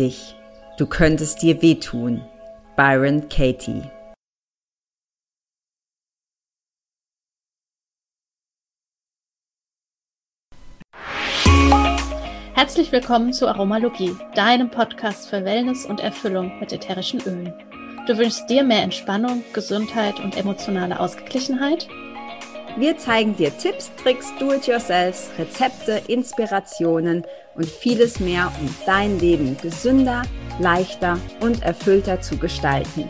dich. Du könntest dir wehtun. Byron Katie. Herzlich willkommen zu Aromalogie, deinem Podcast für Wellness und Erfüllung mit ätherischen Ölen. Du wünschst dir mehr Entspannung, Gesundheit und emotionale Ausgeglichenheit? Wir zeigen dir Tipps, Tricks, Do-it-yourselfs, Rezepte, Inspirationen und vieles mehr, um dein Leben gesünder, leichter und erfüllter zu gestalten.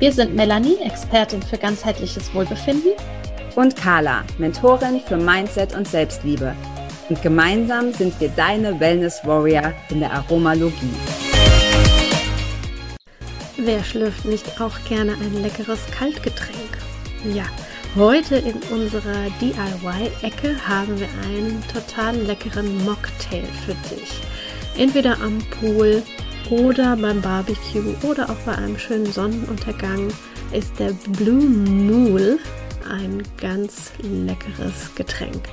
Wir sind Melanie, Expertin für ganzheitliches Wohlbefinden. Und Carla, Mentorin für Mindset und Selbstliebe. Und gemeinsam sind wir deine Wellness Warrior in der Aromalogie. Wer schlürft nicht auch gerne ein leckeres Kaltgetränk? Ja, Heute in unserer DIY-Ecke haben wir einen total leckeren Mocktail für dich. Entweder am Pool oder beim Barbecue oder auch bei einem schönen Sonnenuntergang ist der Blue Mool ein ganz leckeres Getränk.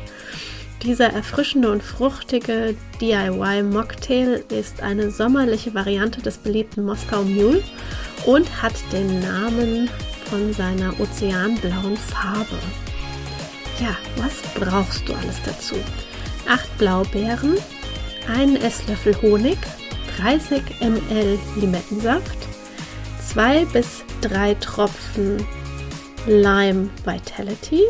Dieser erfrischende und fruchtige DIY Mocktail ist eine sommerliche Variante des beliebten Moskau Mule und hat den Namen von seiner ozeanblauen Farbe. Ja, was brauchst du alles dazu? 8 Blaubeeren, einen Esslöffel Honig, 30 ml Limettensaft, 2 bis 3 Tropfen Lime Vitality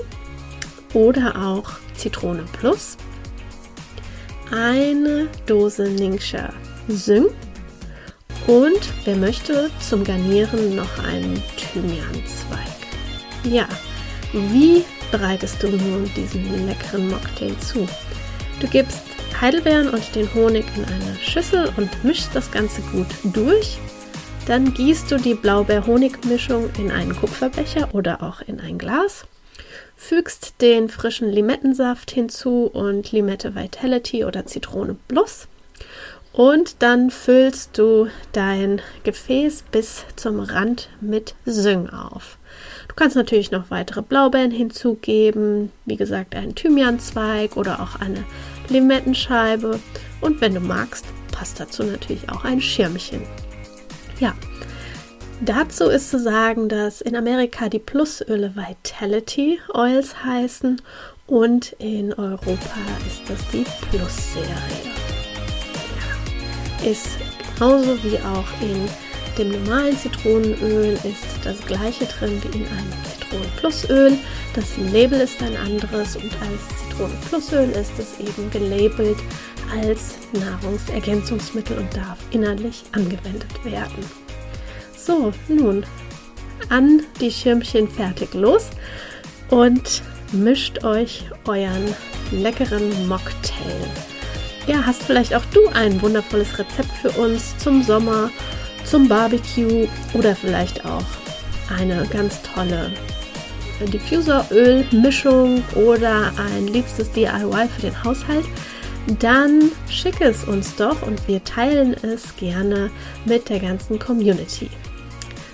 oder auch Zitrone Plus, eine Dose Ningxia Syng und wer möchte zum Garnieren noch einen Thymianzweig. Ja, wie bereitest du nun diesen leckeren Mocktail zu? Du gibst Heidelbeeren und den Honig in eine Schüssel und mischst das Ganze gut durch. Dann gießt du die Blaubeer-Honig-Mischung in einen Kupferbecher oder auch in ein Glas. Fügst den frischen Limettensaft hinzu und Limette Vitality oder Zitrone Plus und dann füllst du dein Gefäß bis zum Rand mit Süng auf. Du kannst natürlich noch weitere Blaubeeren hinzugeben, wie gesagt einen Thymianzweig oder auch eine Limettenscheibe. Und wenn du magst, passt dazu natürlich auch ein Schirmchen. Ja, dazu ist zu sagen, dass in Amerika die Plusöle Vitality Oils heißen und in Europa ist das die Plus-Serie ist genauso wie auch in dem normalen Zitronenöl ist das gleiche drin wie in einem Zitronenplusöl. Das Label ist ein anderes und als Zitronenplusöl ist es eben gelabelt als Nahrungsergänzungsmittel und darf innerlich angewendet werden. So, nun an die Schirmchen fertig los und mischt euch euren leckeren Mocktail ja, hast vielleicht auch du ein wundervolles Rezept für uns zum Sommer, zum Barbecue oder vielleicht auch eine ganz tolle Diffuserölmischung oder ein liebstes DIY für den Haushalt, dann schick es uns doch und wir teilen es gerne mit der ganzen Community.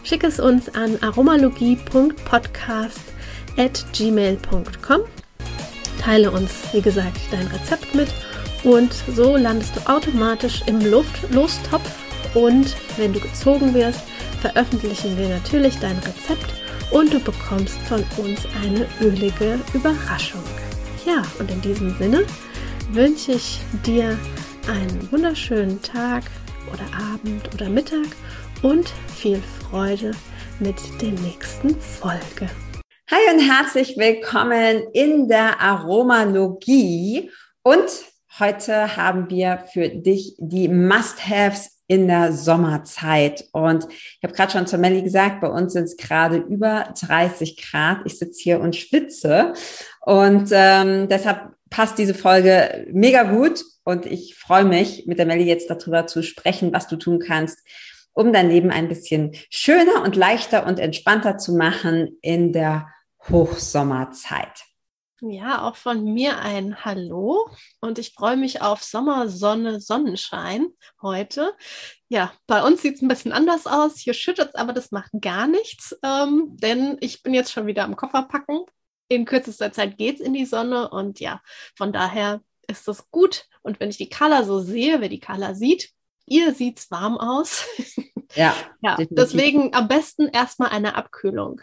Schick es uns an aromalogie.podcast@gmail.com. Teile uns, wie gesagt, dein Rezept mit und so landest du automatisch im Luft Lostopf und wenn du gezogen wirst, veröffentlichen wir natürlich dein Rezept und du bekommst von uns eine ölige Überraschung. Ja, und in diesem Sinne wünsche ich dir einen wunderschönen Tag oder Abend oder Mittag und viel Freude mit der nächsten Folge. Hi und herzlich willkommen in der Aromalogie und Heute haben wir für dich die Must-Haves in der Sommerzeit. Und ich habe gerade schon zur Melli gesagt, bei uns sind es gerade über 30 Grad. Ich sitze hier und schwitze. Und ähm, deshalb passt diese Folge mega gut. Und ich freue mich, mit der Melli jetzt darüber zu sprechen, was du tun kannst, um dein Leben ein bisschen schöner und leichter und entspannter zu machen in der Hochsommerzeit. Ja, auch von mir ein Hallo und ich freue mich auf Sommer, Sonne, Sonnenschein heute. Ja, bei uns sieht es ein bisschen anders aus. Hier schüttet es, aber das macht gar nichts, ähm, denn ich bin jetzt schon wieder am Koffer packen. In kürzester Zeit geht es in die Sonne und ja, von daher ist das gut. Und wenn ich die Carla so sehe, wer die Carla sieht, ihr sieht's warm aus. Ja, ja deswegen am besten erstmal eine Abkühlung.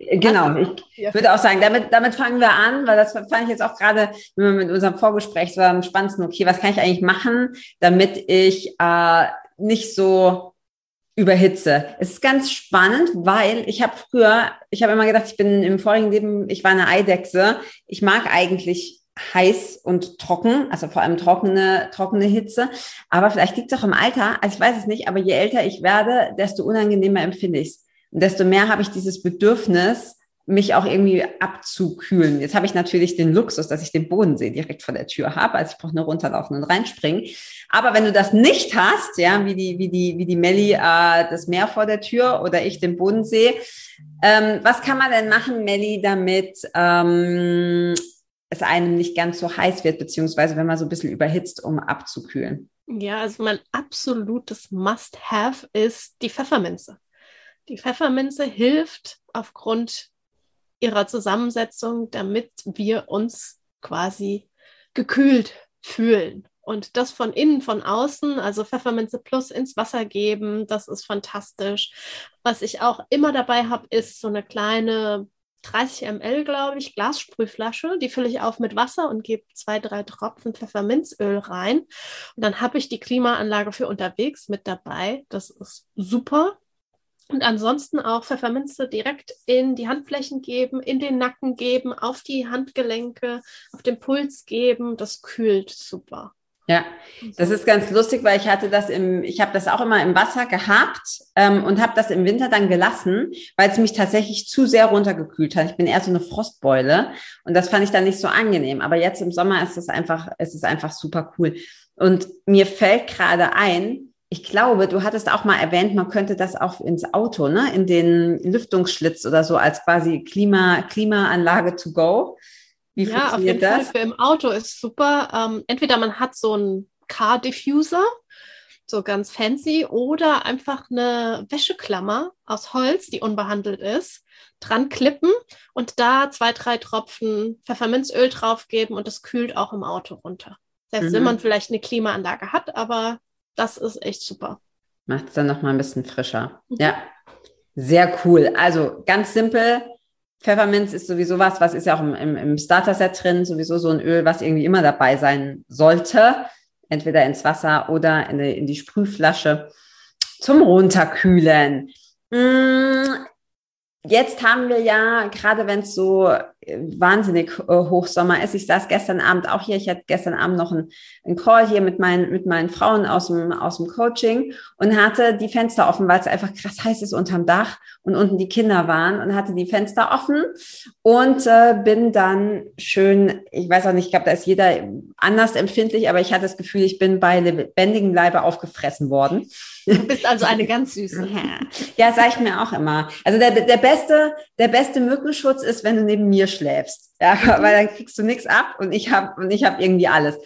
Genau, ich würde auch sagen, damit, damit fangen wir an, weil das fand ich jetzt auch gerade mit unserem Vorgespräch so am spannendsten. Okay, was kann ich eigentlich machen, damit ich äh, nicht so überhitze? Es ist ganz spannend, weil ich habe früher, ich habe immer gedacht, ich bin im vorigen Leben, ich war eine Eidechse. Ich mag eigentlich heiß und trocken, also vor allem trockene, trockene Hitze. Aber vielleicht liegt es auch im Alter, also ich weiß es nicht, aber je älter ich werde, desto unangenehmer empfinde ich es. Und desto mehr habe ich dieses Bedürfnis, mich auch irgendwie abzukühlen. Jetzt habe ich natürlich den Luxus, dass ich den Bodensee direkt vor der Tür habe. Also ich brauche nur runterlaufen und reinspringen. Aber wenn du das nicht hast, ja, wie die, wie die, wie die Melli äh, das Meer vor der Tür oder ich den Bodensee, ähm, was kann man denn machen, Melli, damit ähm, es einem nicht ganz so heiß wird, beziehungsweise wenn man so ein bisschen überhitzt, um abzukühlen? Ja, also mein absolutes Must-Have ist die Pfefferminze. Die Pfefferminze hilft aufgrund ihrer Zusammensetzung, damit wir uns quasi gekühlt fühlen. Und das von innen, von außen, also Pfefferminze Plus ins Wasser geben, das ist fantastisch. Was ich auch immer dabei habe, ist so eine kleine 30 ml, glaube ich, Glassprühflasche. Die fülle ich auf mit Wasser und gebe zwei, drei Tropfen Pfefferminzöl rein. Und dann habe ich die Klimaanlage für unterwegs mit dabei. Das ist super. Und ansonsten auch Pfefferminze direkt in die Handflächen geben, in den Nacken geben, auf die Handgelenke, auf den Puls geben. Das kühlt super. Ja, das ist ganz lustig, weil ich hatte das im, ich habe das auch immer im Wasser gehabt ähm, und habe das im Winter dann gelassen, weil es mich tatsächlich zu sehr runtergekühlt hat. Ich bin eher so eine Frostbeule und das fand ich dann nicht so angenehm. Aber jetzt im Sommer ist es einfach, es ist einfach super cool. Und mir fällt gerade ein, ich glaube, du hattest auch mal erwähnt, man könnte das auch ins Auto, ne, in den Lüftungsschlitz oder so als quasi Klima, Klimaanlage to go. Wie ja, auf jeden das? Fall für im Auto ist super. Ähm, entweder man hat so einen Car Diffuser, so ganz fancy, oder einfach eine Wäscheklammer aus Holz, die unbehandelt ist, dran klippen und da zwei, drei Tropfen Pfefferminzöl draufgeben und das kühlt auch im Auto runter. Selbst mhm. wenn man vielleicht eine Klimaanlage hat, aber das ist echt super. Macht es dann noch mal ein bisschen frischer. Mhm. Ja, sehr cool. Also ganz simpel. Pfefferminz ist sowieso was, was ist ja auch im, im, im Starter-Set drin, sowieso so ein Öl, was irgendwie immer dabei sein sollte. Entweder ins Wasser oder in die, in die Sprühflasche zum Runterkühlen. Mmh jetzt haben wir ja, gerade wenn es so äh, wahnsinnig äh, Hochsommer ist, ich saß gestern Abend auch hier, ich hatte gestern Abend noch einen, einen Call hier mit meinen, mit meinen Frauen aus dem, aus dem Coaching und hatte die Fenster offen, weil es einfach krass heiß ist unterm Dach und unten die Kinder waren und hatte die Fenster offen und äh, bin dann schön, ich weiß auch nicht, ich glaube, da ist jeder anders empfindlich, aber ich hatte das Gefühl, ich bin bei lebendigem Leibe aufgefressen worden. Du bist also eine ganz süße. Ja, sage ich mir auch immer. Also der, der beste, der beste Mückenschutz ist, wenn du neben mir schläfst. Ja, mhm. weil dann kriegst du nichts ab und ich habe und ich habe irgendwie alles.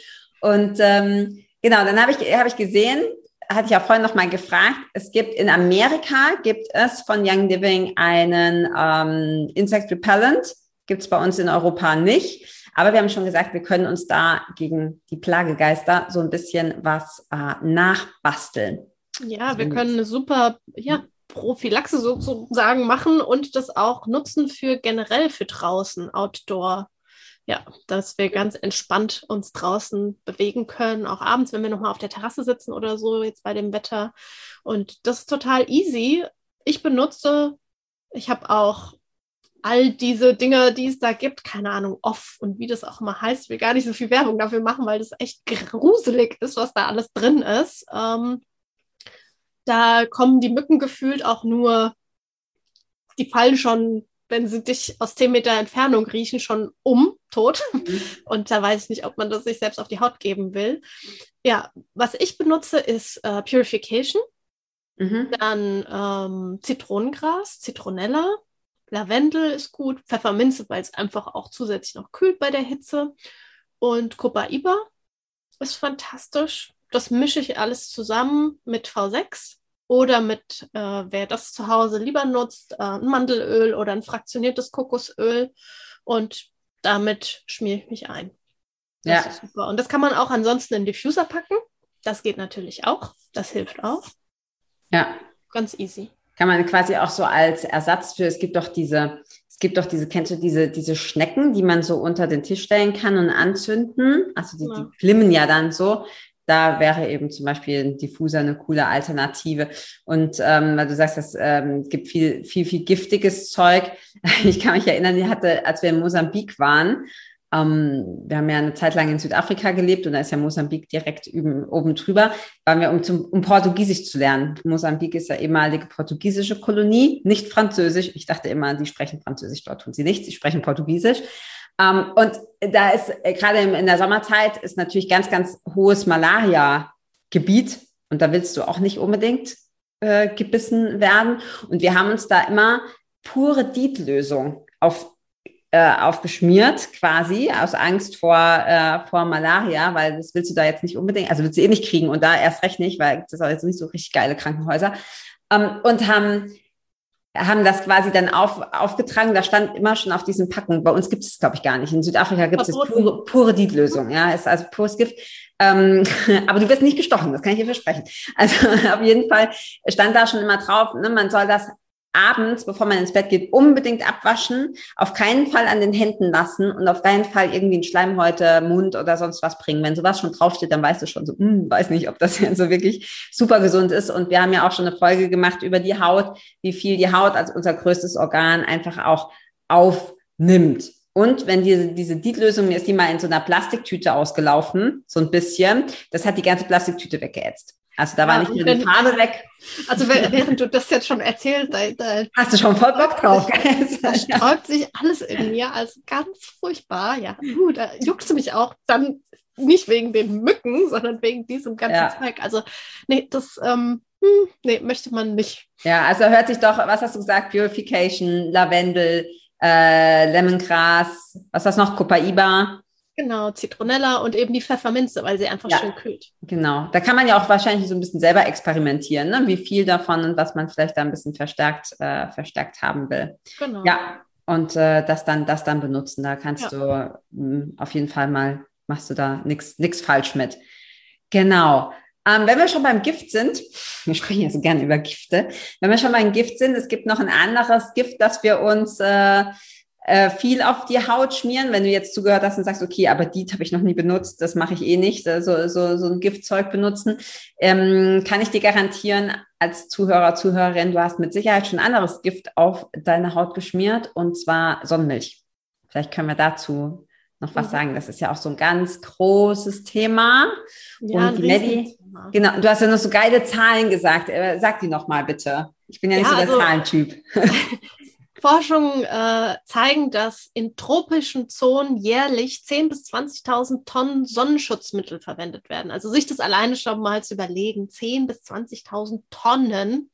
Und ähm, genau, dann habe ich, hab ich gesehen, hatte ich ja vorhin noch mal gefragt, es gibt in Amerika, gibt es von Young Living einen ähm, Insect Repellent, gibt es bei uns in Europa nicht. Aber wir haben schon gesagt, wir können uns da gegen die Plagegeister so ein bisschen was äh, nachbasteln. Ja, wir können eine super ja, Prophylaxe sozusagen machen und das auch nutzen für generell für draußen, Outdoor. Ja, dass wir ganz entspannt uns draußen bewegen können, auch abends, wenn wir nochmal auf der Terrasse sitzen oder so, jetzt bei dem Wetter. Und das ist total easy. Ich benutze, ich habe auch all diese Dinge, die es da gibt, keine Ahnung, off und wie das auch immer heißt, ich will gar nicht so viel Werbung dafür machen, weil das echt gruselig ist, was da alles drin ist. Ähm, da kommen die Mücken gefühlt auch nur, die fallen schon, wenn sie dich aus 10 Meter Entfernung riechen, schon um, tot. Mhm. Und da weiß ich nicht, ob man das sich selbst auf die Haut geben will. Ja, was ich benutze, ist äh, Purification. Mhm. Dann ähm, Zitronengras, Zitronella, Lavendel ist gut, Pfefferminze, weil es einfach auch zusätzlich noch kühlt bei der Hitze. Und Copaiba ist fantastisch. Das mische ich alles zusammen mit V6 oder mit, äh, wer das zu Hause lieber nutzt, äh, ein Mandelöl oder ein fraktioniertes Kokosöl. Und damit schmiere ich mich ein. Das ja. ist super. Und das kann man auch ansonsten in Diffuser packen. das geht natürlich auch. Das hilft auch. Ja. Ganz easy. Kann man quasi auch so als Ersatz für, es gibt doch diese, es gibt doch diese, kennst du diese, diese Schnecken, die man so unter den Tisch stellen kann und anzünden? Also die, ja. die glimmen ja dann so. Da wäre eben zum Beispiel ein Diffuser eine coole Alternative. Und ähm, weil du sagst, es ähm, gibt viel, viel, viel giftiges Zeug. Ich kann mich erinnern, ich hatte, als wir in Mosambik waren, ähm, wir haben ja eine Zeit lang in Südafrika gelebt und da ist ja Mosambik direkt üben, oben drüber. Waren wir, um, zum, um Portugiesisch zu lernen. Mosambik ist ja ehemalige portugiesische Kolonie, nicht Französisch. Ich dachte immer, die sprechen Französisch, dort tun sie nicht, sie sprechen Portugiesisch. Ähm, und da ist äh, gerade in der Sommerzeit ist natürlich ganz, ganz hohes Malaria-Gebiet und da willst du auch nicht unbedingt äh, gebissen werden. Und wir haben uns da immer pure Dietlösung auf äh, aufgeschmiert, quasi, aus Angst vor, äh, vor Malaria, weil das willst du da jetzt nicht unbedingt, also willst du eh nicht kriegen und da erst recht nicht, weil das ist jetzt nicht so richtig geile Krankenhäuser. Ähm, und haben, haben das quasi dann auf, aufgetragen, da stand immer schon auf diesen Packen, bei uns gibt es glaube ich, gar nicht. In Südafrika gibt es pure, pure Dietlösung, ja, ist also pures Gift. Ähm, aber du wirst nicht gestochen, das kann ich dir versprechen. Also auf jeden Fall stand da schon immer drauf, ne, man soll das abends, bevor man ins Bett geht, unbedingt abwaschen, auf keinen Fall an den Händen lassen und auf keinen Fall irgendwie einen Schleimhäute, Mund oder sonst was bringen. Wenn sowas schon draufsteht, dann weißt du schon so, hm, weiß nicht, ob das so wirklich super gesund ist. Und wir haben ja auch schon eine Folge gemacht über die Haut, wie viel die Haut als unser größtes Organ einfach auch aufnimmt. Und wenn diese, diese Dietlösung, mir ist die mal in so einer Plastiktüte ausgelaufen, so ein bisschen, das hat die ganze Plastiktüte weggeätzt. Also da ja, war nicht nur die Farbe weg. Also während du das jetzt schon erzählst, da, da hast du schon voll Bock drauf. da sträubt sich alles in mir, also ganz furchtbar. Ja, uh, da juckt mich auch dann nicht wegen den Mücken, sondern wegen diesem ganzen ja. Zeug. Also nee, das ähm, hm, nee, möchte man nicht. Ja, also hört sich doch, was hast du gesagt? Purification, Lavendel, äh, Lemongras, was hast du noch? Copaiba. Genau, Zitronella und eben die Pfefferminze, weil sie einfach ja, schön kühlt. Genau, da kann man ja auch wahrscheinlich so ein bisschen selber experimentieren, ne? wie viel davon und was man vielleicht da ein bisschen verstärkt, äh, verstärkt haben will. Genau. Ja, und äh, das, dann, das dann benutzen. Da kannst ja. du mh, hm, auf jeden Fall mal, machst du da nichts falsch mit. Genau. Ähm, wenn wir schon beim Gift sind, wir sprechen ja so gerne über Gifte, wenn wir schon beim Gift sind, es gibt noch ein anderes Gift, das wir uns äh, äh, viel auf die Haut schmieren, wenn du jetzt zugehört hast und sagst, okay, aber die habe ich noch nie benutzt, das mache ich eh nicht, äh, so, so, so ein Giftzeug benutzen, ähm, kann ich dir garantieren, als Zuhörer, Zuhörerin, du hast mit Sicherheit schon anderes Gift auf deine Haut geschmiert und zwar Sonnenmilch. Vielleicht können wir dazu noch was mhm. sagen. Das ist ja auch so ein ganz großes Thema. Ja, und die Maddie, genau, du hast ja noch so geile Zahlen gesagt. Äh, sag die noch mal bitte. Ich bin ja nicht ja, so der also, Zahlentyp. Forschungen äh, zeigen, dass in tropischen Zonen jährlich 10.000 bis 20.000 Tonnen Sonnenschutzmittel verwendet werden. Also sich das alleine schon mal zu überlegen, 10.000 bis 20.000 Tonnen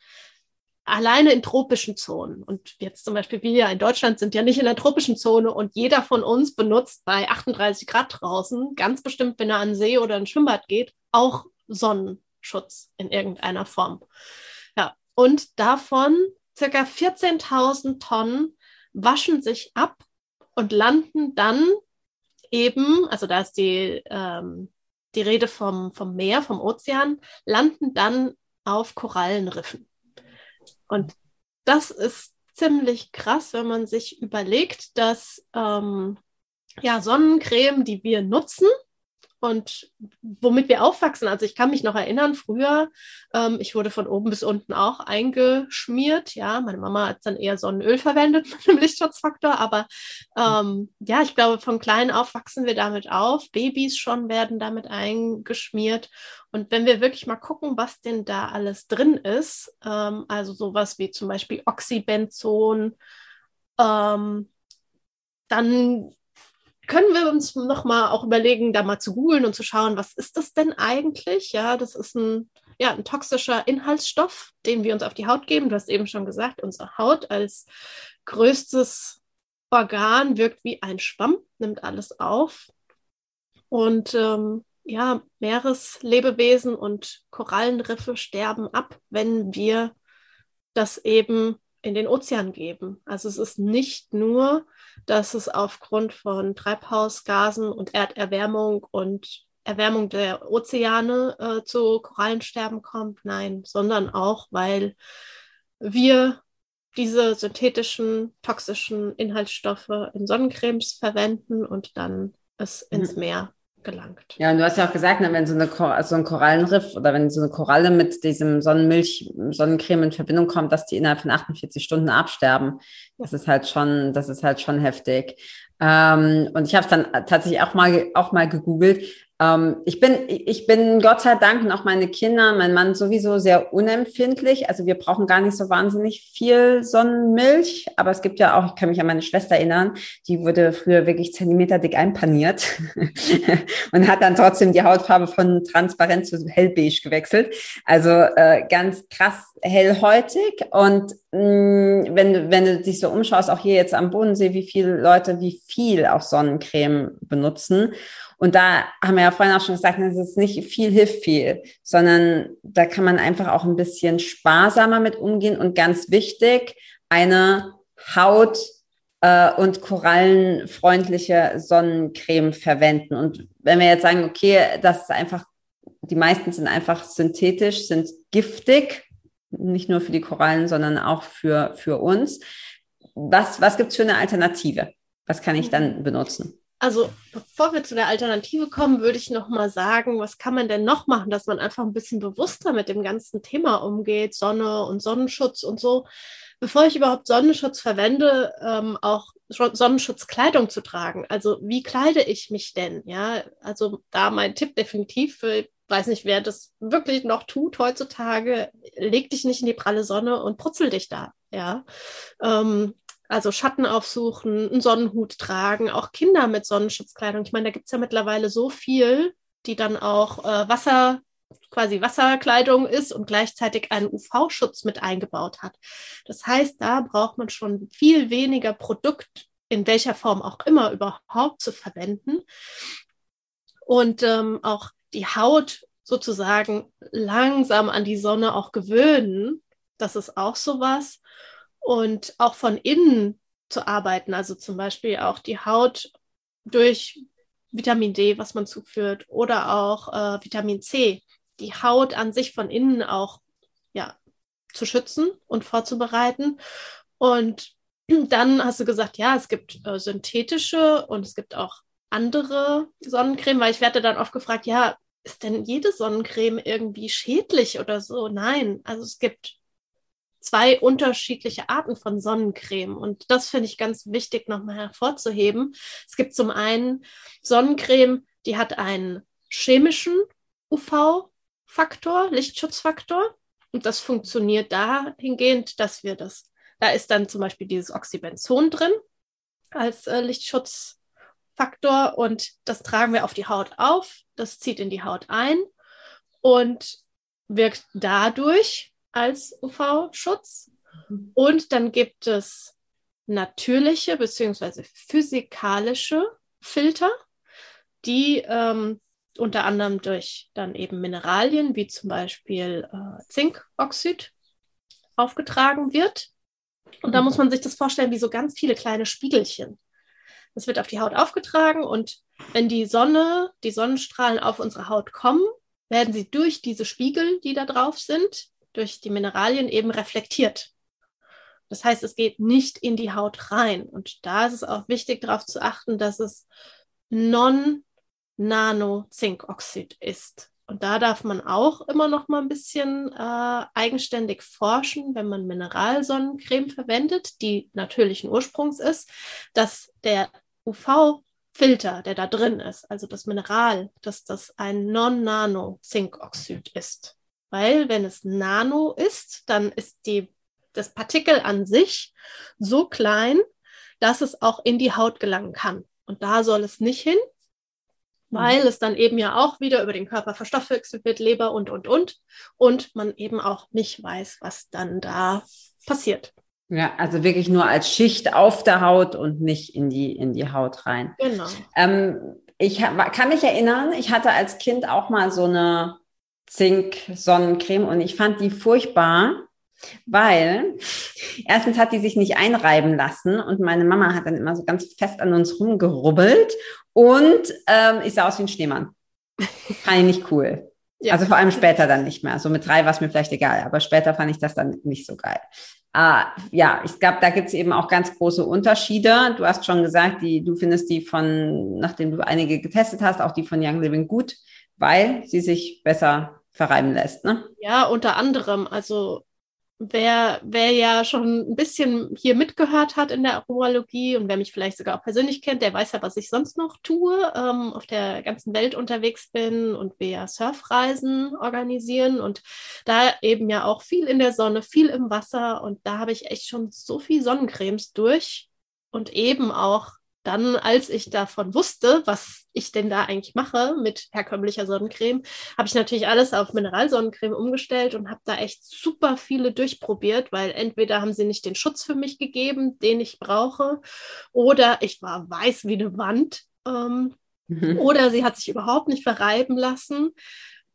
alleine in tropischen Zonen. Und jetzt zum Beispiel wir in Deutschland sind ja nicht in der tropischen Zone und jeder von uns benutzt bei 38 Grad draußen, ganz bestimmt, wenn er an See oder ein Schwimmbad geht, auch Sonnenschutz in irgendeiner Form. Ja, und davon circa 14.000 Tonnen waschen sich ab und landen dann eben, also da ist die, ähm, die Rede vom, vom Meer, vom Ozean, landen dann auf Korallenriffen. Und das ist ziemlich krass, wenn man sich überlegt, dass ähm, ja, Sonnencreme, die wir nutzen, und womit wir aufwachsen. Also ich kann mich noch erinnern, früher, ähm, ich wurde von oben bis unten auch eingeschmiert. Ja, meine Mama hat dann eher Sonnenöl verwendet mit einem Lichtschutzfaktor, aber ähm, ja, ich glaube, von klein auf wachsen wir damit auf. Babys schon werden damit eingeschmiert. Und wenn wir wirklich mal gucken, was denn da alles drin ist, ähm, also sowas wie zum Beispiel Oxybenzon, ähm, dann können wir uns nochmal auch überlegen, da mal zu googeln und zu schauen, was ist das denn eigentlich? Ja, das ist ein, ja, ein toxischer Inhaltsstoff, den wir uns auf die Haut geben. Du hast eben schon gesagt, unsere Haut als größtes Organ wirkt wie ein Schwamm, nimmt alles auf. Und ähm, ja, Meereslebewesen und Korallenriffe sterben ab, wenn wir das eben in den Ozean geben. Also es ist nicht nur, dass es aufgrund von Treibhausgasen und Erderwärmung und Erwärmung der Ozeane äh, zu Korallensterben kommt, nein, sondern auch, weil wir diese synthetischen, toxischen Inhaltsstoffe in Sonnencremes verwenden und dann es ins mhm. Meer gelangt. Ja, und du hast ja auch gesagt, ne, wenn so, eine, so ein Korallenriff oder wenn so eine Koralle mit diesem Sonnenmilch, Sonnencreme in Verbindung kommt, dass die innerhalb von 48 Stunden absterben. Das ist halt schon, das ist halt schon heftig. Ähm, und ich habe es dann tatsächlich auch mal, auch mal gegoogelt. Ähm, ich bin, ich bin Gott sei Dank und auch meine Kinder, mein Mann sowieso sehr unempfindlich. Also wir brauchen gar nicht so wahnsinnig viel Sonnenmilch. Aber es gibt ja auch, ich kann mich an meine Schwester erinnern, die wurde früher wirklich zentimeterdick einpaniert und hat dann trotzdem die Hautfarbe von transparent zu hellbeige gewechselt. Also äh, ganz krass hellhäutig. Und mh, mm, wenn, wenn du dich so umschaust, auch hier jetzt am Bodensee, wie viele Leute, wie viel auch Sonnencreme benutzen. Und da haben wir ja vorhin auch schon gesagt, das ist nicht viel hilft viel, sondern da kann man einfach auch ein bisschen sparsamer mit umgehen und ganz wichtig, eine Haut äh, und korallenfreundliche Sonnencreme verwenden. Und wenn wir jetzt sagen, okay, das ist einfach, die meisten sind einfach synthetisch, sind giftig, nicht nur für die Korallen, sondern auch für, für uns. Was, was gibt es für eine Alternative? Was kann ich dann benutzen? Also, bevor wir zu der Alternative kommen, würde ich noch mal sagen, was kann man denn noch machen, dass man einfach ein bisschen bewusster mit dem ganzen Thema umgeht, Sonne und Sonnenschutz und so. Bevor ich überhaupt Sonnenschutz verwende, ähm, auch Sonnenschutzkleidung zu tragen. Also, wie kleide ich mich denn? Ja, also da mein Tipp definitiv für weiß nicht, wer das wirklich noch tut heutzutage, leg dich nicht in die pralle Sonne und putzel dich da. Ja, ähm, also Schatten aufsuchen, einen Sonnenhut tragen, auch Kinder mit Sonnenschutzkleidung. Ich meine, da gibt es ja mittlerweile so viel, die dann auch äh, Wasser, quasi Wasserkleidung ist und gleichzeitig einen UV-Schutz mit eingebaut hat. Das heißt, da braucht man schon viel weniger Produkt, in welcher Form auch immer überhaupt zu verwenden. Und ähm, auch die Haut sozusagen langsam an die Sonne auch gewöhnen. Das ist auch sowas und auch von innen zu arbeiten, also zum Beispiel auch die Haut durch Vitamin D, was man zuführt, oder auch äh, Vitamin C, die Haut an sich von innen auch ja, zu schützen und vorzubereiten. Und dann hast du gesagt, ja, es gibt äh, synthetische und es gibt auch andere Sonnencreme, weil ich werde dann oft gefragt, ja, ist denn jede Sonnencreme irgendwie schädlich oder so? Nein, also es gibt zwei unterschiedliche Arten von Sonnencreme. Und das finde ich ganz wichtig nochmal hervorzuheben. Es gibt zum einen Sonnencreme, die hat einen chemischen UV-Faktor, Lichtschutzfaktor. Und das funktioniert dahingehend, dass wir das, da ist dann zum Beispiel dieses Oxybenzon drin als äh, Lichtschutzfaktor und das tragen wir auf die Haut auf, das zieht in die Haut ein und wirkt dadurch als UV-Schutz. Und dann gibt es natürliche bzw. physikalische Filter, die ähm, unter anderem durch dann eben Mineralien wie zum Beispiel äh, Zinkoxid aufgetragen wird. Und da muss man sich das vorstellen wie so ganz viele kleine Spiegelchen. Das wird auf die Haut aufgetragen und wenn die Sonne, die Sonnenstrahlen auf unsere Haut kommen, werden sie durch diese Spiegel, die da drauf sind, durch die Mineralien eben reflektiert. Das heißt, es geht nicht in die Haut rein. Und da ist es auch wichtig, darauf zu achten, dass es Non-Nano-Zinkoxid ist. Und da darf man auch immer noch mal ein bisschen äh, eigenständig forschen, wenn man Mineralsonnencreme verwendet, die natürlichen Ursprungs ist, dass der UV-Filter, der da drin ist, also das Mineral, dass das ein Non-Nano-Zinkoxid ist. Weil wenn es Nano ist, dann ist die, das Partikel an sich so klein, dass es auch in die Haut gelangen kann. Und da soll es nicht hin, weil mhm. es dann eben ja auch wieder über den Körper verstoffwechselt wird, Leber und, und, und. Und man eben auch nicht weiß, was dann da passiert. Ja, also wirklich nur als Schicht auf der Haut und nicht in die, in die Haut rein. Genau. Ähm, ich kann mich erinnern, ich hatte als Kind auch mal so eine Zink-Sonnencreme und ich fand die furchtbar, weil erstens hat die sich nicht einreiben lassen und meine Mama hat dann immer so ganz fest an uns rumgerubbelt und ähm, ich sah aus wie ein Schneemann. Fand ich nicht cool. Ja. Also vor allem später dann nicht mehr. So mit drei war es mir vielleicht egal, aber später fand ich das dann nicht so geil. Ah, ja, ich glaube, da gibt es eben auch ganz große Unterschiede. Du hast schon gesagt, die, du findest die von, nachdem du einige getestet hast, auch die von Young Living gut, weil sie sich besser verreiben lässt, ne? Ja, unter anderem. Also wer, wer ja schon ein bisschen hier mitgehört hat in der Aromalogie und wer mich vielleicht sogar auch persönlich kennt, der weiß ja, was ich sonst noch tue, ähm, auf der ganzen Welt unterwegs bin und wir ja Surfreisen organisieren und da eben ja auch viel in der Sonne, viel im Wasser und da habe ich echt schon so viel Sonnencremes durch und eben auch dann, als ich davon wusste, was ich denn da eigentlich mache mit herkömmlicher Sonnencreme, habe ich natürlich alles auf Mineralsonnencreme umgestellt und habe da echt super viele durchprobiert, weil entweder haben sie nicht den Schutz für mich gegeben, den ich brauche, oder ich war weiß wie eine Wand, ähm, mhm. oder sie hat sich überhaupt nicht verreiben lassen.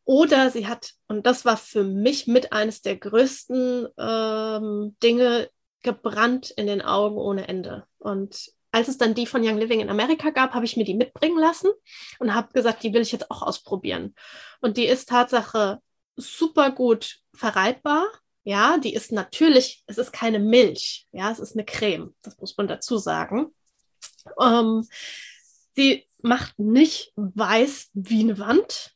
Oder sie hat, und das war für mich mit eines der größten ähm, Dinge, gebrannt in den Augen ohne Ende. Und als es dann die von Young Living in Amerika gab, habe ich mir die mitbringen lassen und habe gesagt, die will ich jetzt auch ausprobieren. Und die ist Tatsache super gut verreibbar. Ja, die ist natürlich, es ist keine Milch, ja, es ist eine Creme, das muss man dazu sagen. Ähm, sie macht nicht weiß wie eine Wand.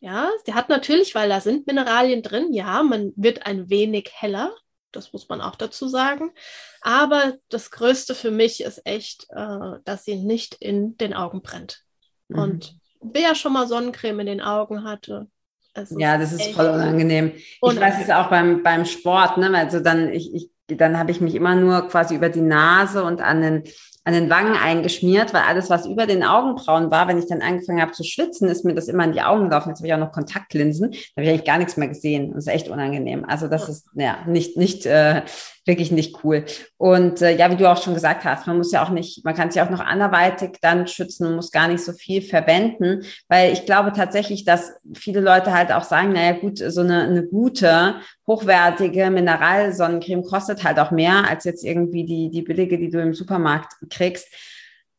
Ja, sie hat natürlich, weil da sind Mineralien drin, ja, man wird ein wenig heller, das muss man auch dazu sagen. Aber das Größte für mich ist echt, äh, dass sie nicht in den Augen brennt. Mhm. Und wer schon mal Sonnencreme in den Augen hatte, ja, das ist voll unangenehm. unangenehm. Ich weiß es auch beim, beim Sport, ne? Also dann, ich, ich, dann habe ich mich immer nur quasi über die Nase und an den an den Wangen eingeschmiert, weil alles, was über den Augenbrauen war, wenn ich dann angefangen habe zu schwitzen, ist mir das immer in die Augen gelaufen. Jetzt habe ich auch noch Kontaktlinsen, da habe ich eigentlich gar nichts mehr gesehen. Das ist echt unangenehm. Also das ist ja nicht, nicht äh, wirklich nicht cool. Und äh, ja, wie du auch schon gesagt hast, man muss ja auch nicht, man kann sich auch noch anderweitig dann schützen und muss gar nicht so viel verwenden, weil ich glaube tatsächlich, dass viele Leute halt auch sagen, naja gut, so eine, eine gute, hochwertige Mineralsonnencreme kostet halt auch mehr als jetzt irgendwie die, die billige, die du im Supermarkt kriegst.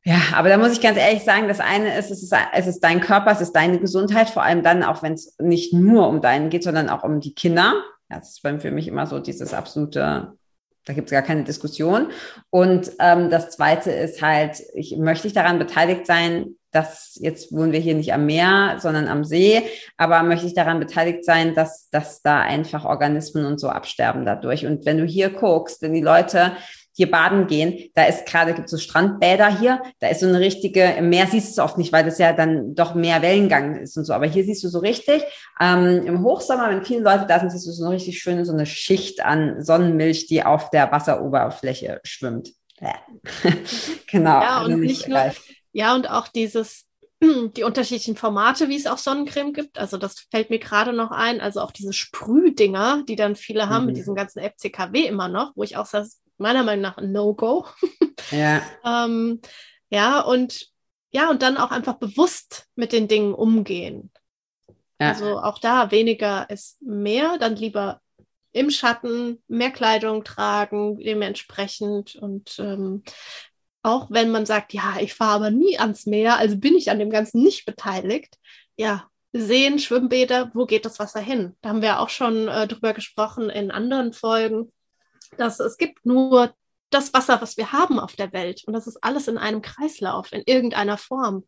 Ja, aber da muss ich ganz ehrlich sagen, das eine ist, es ist, es ist dein Körper, es ist deine Gesundheit, vor allem dann auch, wenn es nicht nur um deinen geht, sondern auch um die Kinder. Das ist für mich immer so dieses absolute da gibt es gar keine Diskussion. Und ähm, das Zweite ist halt, ich möchte ich daran beteiligt sein, dass jetzt wohnen wir hier nicht am Meer, sondern am See, aber möchte ich daran beteiligt sein, dass, dass da einfach Organismen und so absterben dadurch. Und wenn du hier guckst, wenn die Leute hier baden gehen, da ist gerade, gibt es so Strandbäder hier, da ist so eine richtige, im Meer siehst du es oft nicht, weil das ja dann doch mehr Wellengang ist und so, aber hier siehst du so richtig, ähm, im Hochsommer, wenn viele Leute da sind, siehst du so eine richtig schöne, so eine Schicht an Sonnenmilch, die auf der Wasseroberfläche schwimmt. genau. Ja, und nicht nur, ja, und auch dieses, die unterschiedlichen Formate, wie es auch Sonnencreme gibt. Also das fällt mir gerade noch ein. Also auch diese Sprühdinger, die dann viele haben mhm. mit diesem ganzen FCKW immer noch, wo ich auch sage, meiner Meinung nach ein No-Go. Ja. ähm, ja, und ja, und dann auch einfach bewusst mit den Dingen umgehen. Ja. Also auch da weniger ist mehr, dann lieber im Schatten mehr Kleidung tragen, dementsprechend. Und ähm, auch wenn man sagt, ja, ich fahre aber nie ans Meer, also bin ich an dem Ganzen nicht beteiligt, ja, Seen, Schwimmbäder, wo geht das Wasser hin? Da haben wir auch schon äh, drüber gesprochen in anderen Folgen dass es gibt nur das Wasser, was wir haben auf der Welt. Und das ist alles in einem Kreislauf, in irgendeiner Form.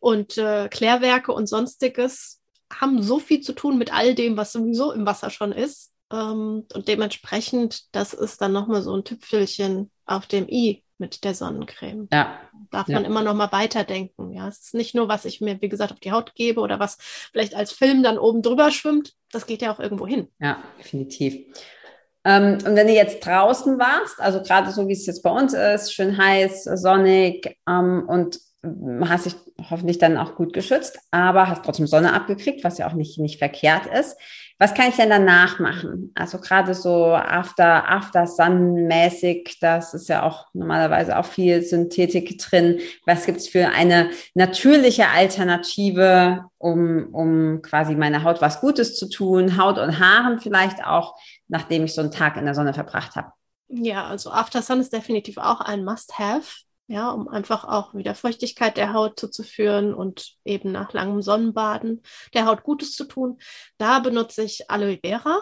Und äh, Klärwerke und sonstiges haben so viel zu tun mit all dem, was sowieso im Wasser schon ist. Ähm, und dementsprechend, das ist dann nochmal so ein Tüpfelchen auf dem i mit der Sonnencreme. Ja. Darf man immer noch mal weiterdenken. Ja, es ist nicht nur, was ich mir, wie gesagt, auf die Haut gebe oder was vielleicht als Film dann oben drüber schwimmt. Das geht ja auch irgendwo hin. Ja, definitiv. Ähm, und wenn du jetzt draußen warst, also gerade so wie es jetzt bei uns ist, schön heiß, sonnig ähm, und hast dich hoffentlich dann auch gut geschützt, aber hast trotzdem Sonne abgekriegt, was ja auch nicht, nicht verkehrt ist. Was kann ich denn danach machen? Also gerade so After, After Sun mäßig, das ist ja auch normalerweise auch viel Synthetik drin. Was gibt's für eine natürliche Alternative, um, um quasi meiner Haut was Gutes zu tun, Haut und Haaren vielleicht auch, nachdem ich so einen Tag in der Sonne verbracht habe? Ja, also After Sun ist definitiv auch ein Must-Have. ja, um einfach auch wieder Feuchtigkeit der Haut zuzuführen und eben nach langem Sonnenbaden der Haut Gutes zu tun. Da benutze ich Aloe Vera,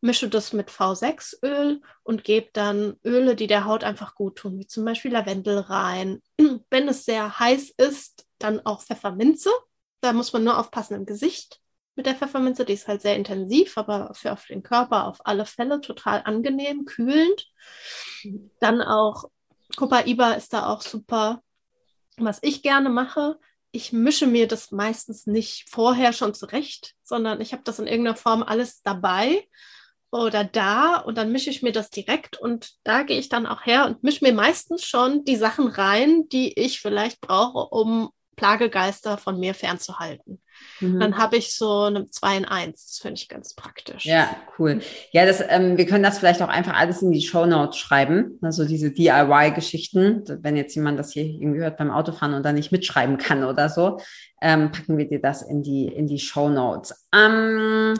mische das mit V6-Öl und gebe dann Öle, die der Haut einfach gut tun, wie zum Beispiel Lavendel rein. Wenn es sehr heiß ist, dann auch Pfefferminze. Da muss man nur aufpassen im Gesicht mit der Pfefferminze. Die ist halt sehr intensiv, aber für auf den Körper auf alle Fälle total angenehm, kühlend. Dann auch Copaiba ist da auch super. Was ich gerne mache, ich mische mir das meistens nicht vorher schon zurecht, sondern ich habe das in irgendeiner Form alles dabei oder da und dann mische ich mir das direkt und da gehe ich dann auch her und mische mir meistens schon die Sachen rein, die ich vielleicht brauche, um Plagegeister von mir fernzuhalten. Mhm. Dann habe ich so eine 2 in 1. Das finde ich ganz praktisch. Ja, cool. Ja, das, ähm, wir können das vielleicht auch einfach alles in die Show Notes schreiben. Also diese DIY-Geschichten. Wenn jetzt jemand das hier irgendwie hört beim Autofahren und dann nicht mitschreiben kann oder so, ähm, packen wir dir das in die, in die Show Notes. Ähm,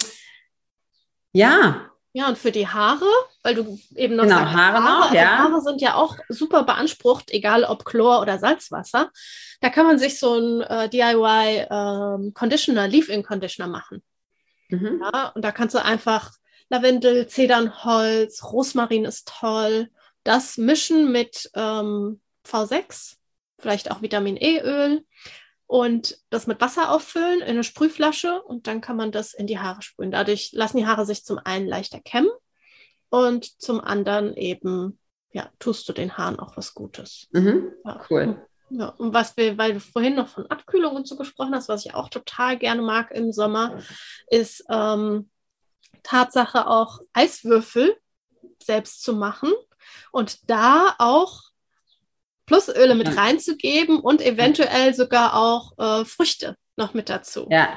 ja, ja, und für die Haare, weil du eben noch genau, sagst, Haare, Haare, also ja. Haare sind ja auch super beansprucht, egal ob Chlor oder Salzwasser. Da kann man sich so ein äh, DIY ähm, Conditioner, Leave-In Conditioner machen. Mhm. Ja, und da kannst du einfach Lavendel, Zedernholz, Rosmarin ist toll. Das mischen mit ähm, V6, vielleicht auch Vitamin E-Öl und das mit Wasser auffüllen in eine Sprühflasche und dann kann man das in die Haare sprühen. Dadurch lassen die Haare sich zum einen leichter kämmen und zum anderen eben, ja, tust du den Haaren auch was Gutes. Mhm, ja. Cool. Ja, und was wir, weil du vorhin noch von Abkühlung und so gesprochen hast, was ich auch total gerne mag im Sommer, ist ähm, Tatsache auch Eiswürfel selbst zu machen und da auch Plusöle mit reinzugeben und eventuell sogar auch äh, Früchte noch mit dazu. Ja,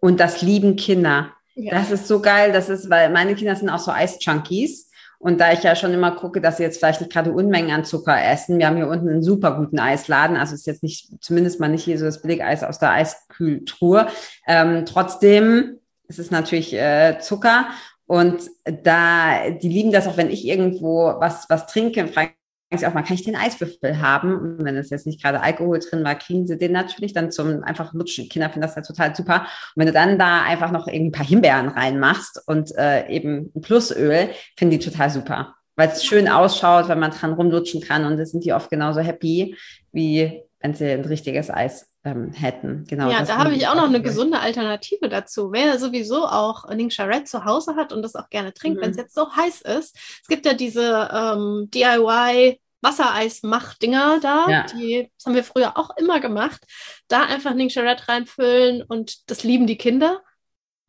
und das lieben Kinder. Ja. Das ist so geil. Das ist, weil meine Kinder sind auch so Eis-Junkies. Und da ich ja schon immer gucke, dass sie jetzt vielleicht nicht gerade Unmengen an Zucker essen, wir haben hier unten einen super guten Eisladen, also ist jetzt nicht, zumindest mal nicht hier so das Billigeis aus der Eiskühltruhe. Ähm, trotzdem ist es natürlich äh, Zucker und da, die lieben das auch, wenn ich irgendwo was, was trinke, frage sie auch mal, kann ich den Eiswürfel haben? Und wenn es jetzt nicht gerade Alkohol drin war, kriegen sie den natürlich dann zum einfach lutschen. Kinder finden das ja total super. Und wenn du dann da einfach noch irgendwie ein paar Himbeeren reinmachst und äh, eben ein Plusöl, finden die total super. Weil es schön ausschaut, wenn man dran rumlutschen kann und das sind die oft genauso happy, wie wenn sie ein richtiges Eis ähm, hätten. Genau, ja, da habe ich auch noch eine gesunde Alternative dazu. Wer sowieso auch Ning Charette zu Hause hat und das auch gerne trinkt, mhm. wenn es jetzt so heiß ist. Es gibt ja diese ähm, DIY Wassereis-Mach-Dinger da. Ja. Die, das haben wir früher auch immer gemacht. Da einfach Charette reinfüllen und das lieben die Kinder.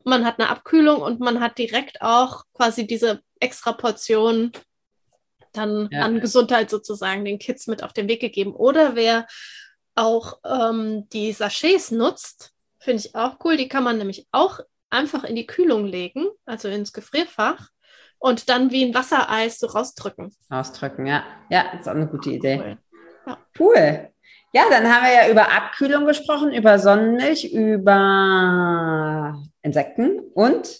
Man hat eine Abkühlung und man hat direkt auch quasi diese extra Portion dann ja. an Gesundheit sozusagen den Kids mit auf den Weg gegeben. Oder wer auch ähm, die Sachets nutzt, finde ich auch cool. Die kann man nämlich auch einfach in die Kühlung legen, also ins Gefrierfach und dann wie ein Wassereis so rausdrücken. Rausdrücken, ja. Ja, ist auch eine gute Idee. Cool. Ja. cool. Ja, dann haben wir ja über Abkühlung gesprochen, über Sonnenmilch, über Insekten und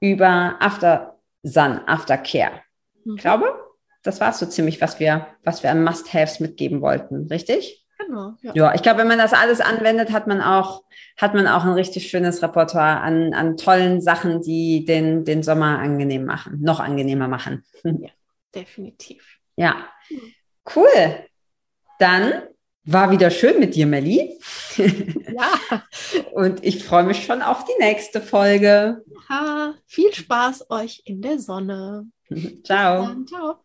über After Sun, Aftercare. Mhm. Ich glaube, das war es so ziemlich, was wir, was wir an Must-Haves mitgeben wollten, richtig? Genau. Ja. ja, ich glaube, wenn man das alles anwendet, hat man auch, hat man auch ein richtig schönes Repertoire an, an tollen Sachen, die den, den Sommer angenehm machen, noch angenehmer machen. Ja, definitiv. Ja, cool. Dann war wieder schön mit dir, Melli. Ja. Und ich freue mich schon auf die nächste Folge. Ja, viel Spaß euch in der Sonne. Ciao. Ciao.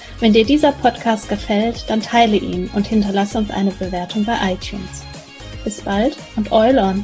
Wenn dir dieser Podcast gefällt, dann teile ihn und hinterlasse uns eine Bewertung bei iTunes. Bis bald und Eulon!